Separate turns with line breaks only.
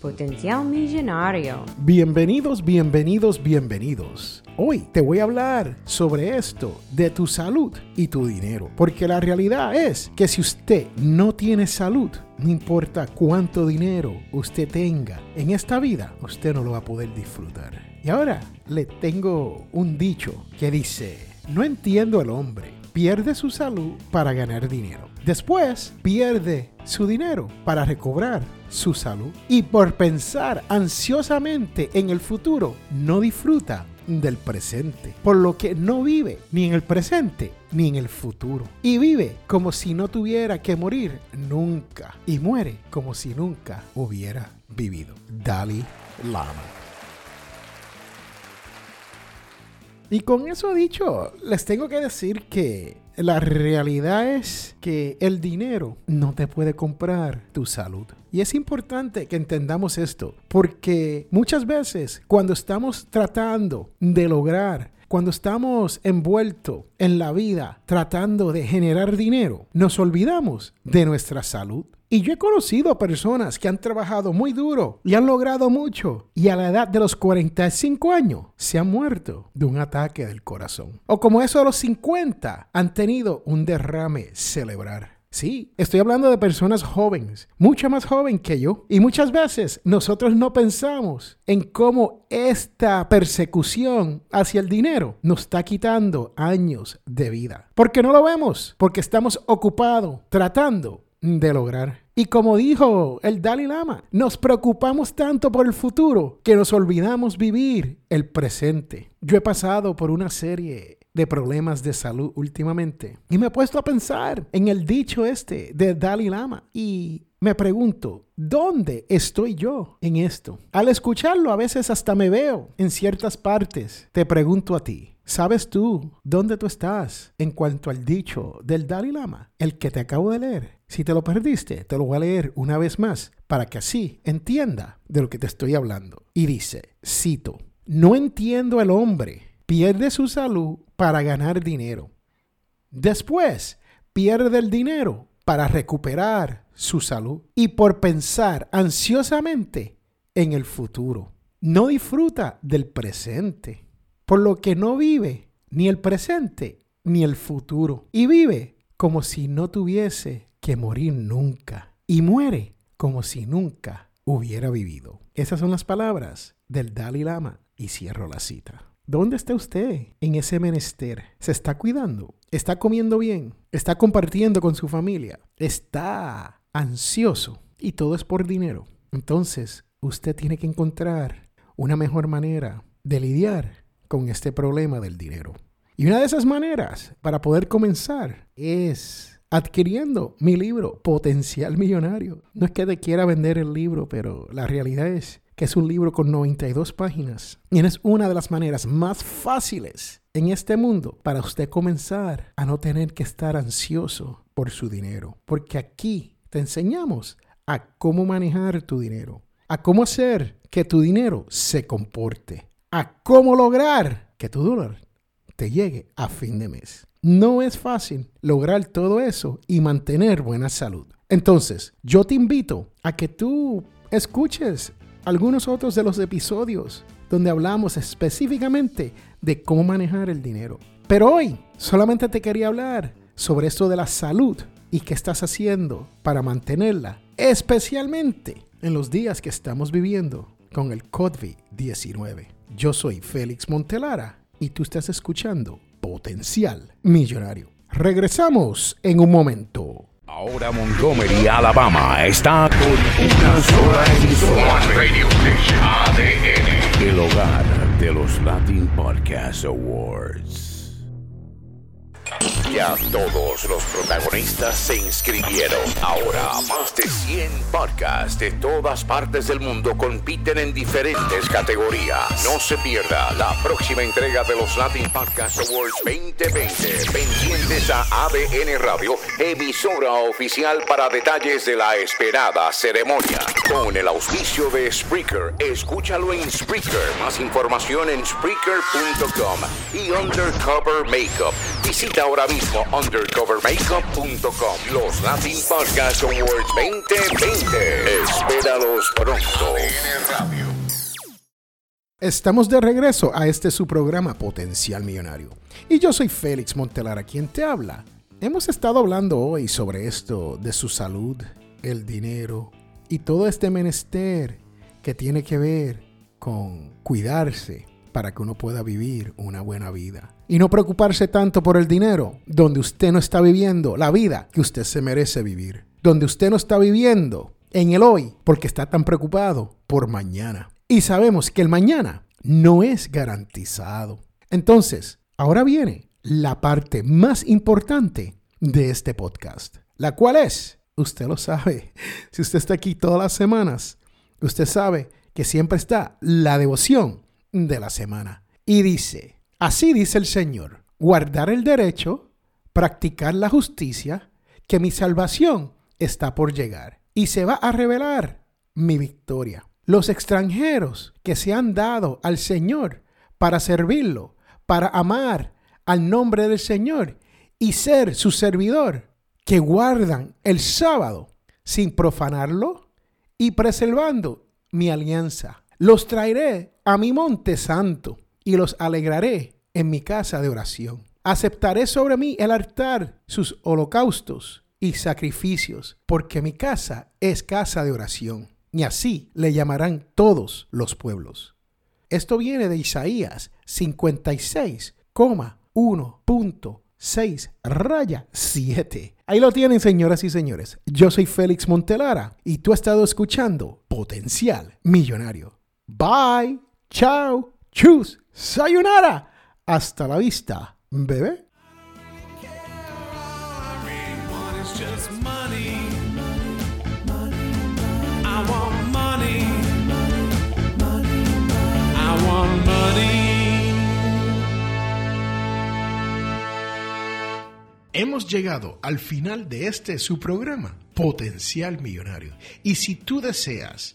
Potencial Millonario.
Bienvenidos, bienvenidos, bienvenidos. Hoy te voy a hablar sobre esto, de tu salud y tu dinero. Porque la realidad es que si usted no tiene salud, no importa cuánto dinero usted tenga en esta vida, usted no lo va a poder disfrutar. Y ahora le tengo un dicho que dice, no entiendo al hombre, pierde su salud para ganar dinero. Después pierde su dinero para recobrar su salud. Y por pensar ansiosamente en el futuro, no disfruta del presente, por lo que no vive ni en el presente ni en el futuro. Y vive como si no tuviera que morir nunca. Y muere como si nunca hubiera vivido. Dalai Lama. Y con eso dicho, les tengo que decir que la realidad es que el dinero no te puede comprar tu salud. Y es importante que entendamos esto, porque muchas veces cuando estamos tratando de lograr cuando estamos envueltos en la vida tratando de generar dinero, nos olvidamos de nuestra salud. Y yo he conocido personas que han trabajado muy duro y han logrado mucho y a la edad de los 45 años se han muerto de un ataque del corazón. O como eso de los 50 han tenido un derrame cerebral. Sí, estoy hablando de personas jóvenes, mucho más jóvenes que yo. Y muchas veces nosotros no pensamos en cómo esta persecución hacia el dinero nos está quitando años de vida. Porque no lo vemos, porque estamos ocupados tratando de lograr. Y como dijo el Dalai Lama, nos preocupamos tanto por el futuro que nos olvidamos vivir el presente. Yo he pasado por una serie de problemas de salud últimamente. Y me he puesto a pensar en el dicho este de Dalai Lama. Y me pregunto, ¿dónde estoy yo en esto? Al escucharlo a veces hasta me veo en ciertas partes. Te pregunto a ti, ¿sabes tú dónde tú estás en cuanto al dicho del Dalai Lama? El que te acabo de leer. Si te lo perdiste, te lo voy a leer una vez más para que así entienda de lo que te estoy hablando. Y dice, cito, no entiendo el hombre pierde su salud para ganar dinero. Después, pierde el dinero para recuperar su salud y por pensar ansiosamente en el futuro. No disfruta del presente, por lo que no vive ni el presente ni el futuro. Y vive como si no tuviese que morir nunca. Y muere como si nunca hubiera vivido. Esas son las palabras del Dalai Lama y cierro la cita. ¿Dónde está usted en ese menester? ¿Se está cuidando? ¿Está comiendo bien? ¿Está compartiendo con su familia? ¿Está ansioso? Y todo es por dinero. Entonces, usted tiene que encontrar una mejor manera de lidiar con este problema del dinero. Y una de esas maneras para poder comenzar es adquiriendo mi libro, Potencial Millonario. No es que te quiera vender el libro, pero la realidad es que es un libro con 92 páginas. Y es una de las maneras más fáciles en este mundo para usted comenzar a no tener que estar ansioso por su dinero. Porque aquí te enseñamos a cómo manejar tu dinero, a cómo hacer que tu dinero se comporte, a cómo lograr que tu dólar te llegue a fin de mes. No es fácil lograr todo eso y mantener buena salud. Entonces, yo te invito a que tú escuches algunos otros de los episodios donde hablamos específicamente de cómo manejar el dinero. Pero hoy solamente te quería hablar sobre esto de la salud y qué estás haciendo para mantenerla, especialmente en los días que estamos viviendo con el COVID-19. Yo soy Félix Montelara y tú estás escuchando Potencial Millonario. Regresamos en un momento.
Ahora Montgomery, Alabama está con una sola emisora. Radio Station ADN. El hogar de los Latin Podcast Awards. Ya todos los protagonistas se inscribieron. Ahora, más de 100 podcasts de todas partes del mundo compiten en diferentes categorías. No se pierda la próxima entrega de los Latin Podcast Awards 2020. Pendientes a ABN Radio, emisora oficial para detalles de la esperada ceremonia. Con el auspicio de Spreaker, escúchalo en Spreaker. Más información en Spreaker.com y Undercover Makeup. Visita ahora mismo undercovermakeup.com. Los Latin Podcast Awards 2020. Espéralos pronto.
Estamos de regreso a este su programa Potencial Millonario. Y yo soy Félix Montelara, quien te habla. Hemos estado hablando hoy sobre esto de su salud, el dinero y todo este menester que tiene que ver con cuidarse para que uno pueda vivir una buena vida. Y no preocuparse tanto por el dinero, donde usted no está viviendo la vida que usted se merece vivir. Donde usted no está viviendo en el hoy porque está tan preocupado por mañana. Y sabemos que el mañana no es garantizado. Entonces, ahora viene la parte más importante de este podcast, la cual es, usted lo sabe, si usted está aquí todas las semanas, usted sabe que siempre está la devoción de la semana. Y dice, así dice el Señor, guardar el derecho, practicar la justicia, que mi salvación está por llegar y se va a revelar mi victoria. Los extranjeros que se han dado al Señor para servirlo, para amar al nombre del Señor y ser su servidor, que guardan el sábado sin profanarlo y preservando mi alianza. Los traeré a mi monte santo y los alegraré en mi casa de oración. Aceptaré sobre mí el altar, sus holocaustos y sacrificios, porque mi casa es casa de oración. Y así le llamarán todos los pueblos. Esto viene de Isaías 56,1.6 raya 7. Ahí lo tienen, señoras y señores. Yo soy Félix Montelara y tú has estado escuchando Potencial Millonario. Bye. Chao. Chus. Sayonara. Hasta la vista, bebé. Hemos llegado al final de este su programa, Potencial Millonario. Y si tú deseas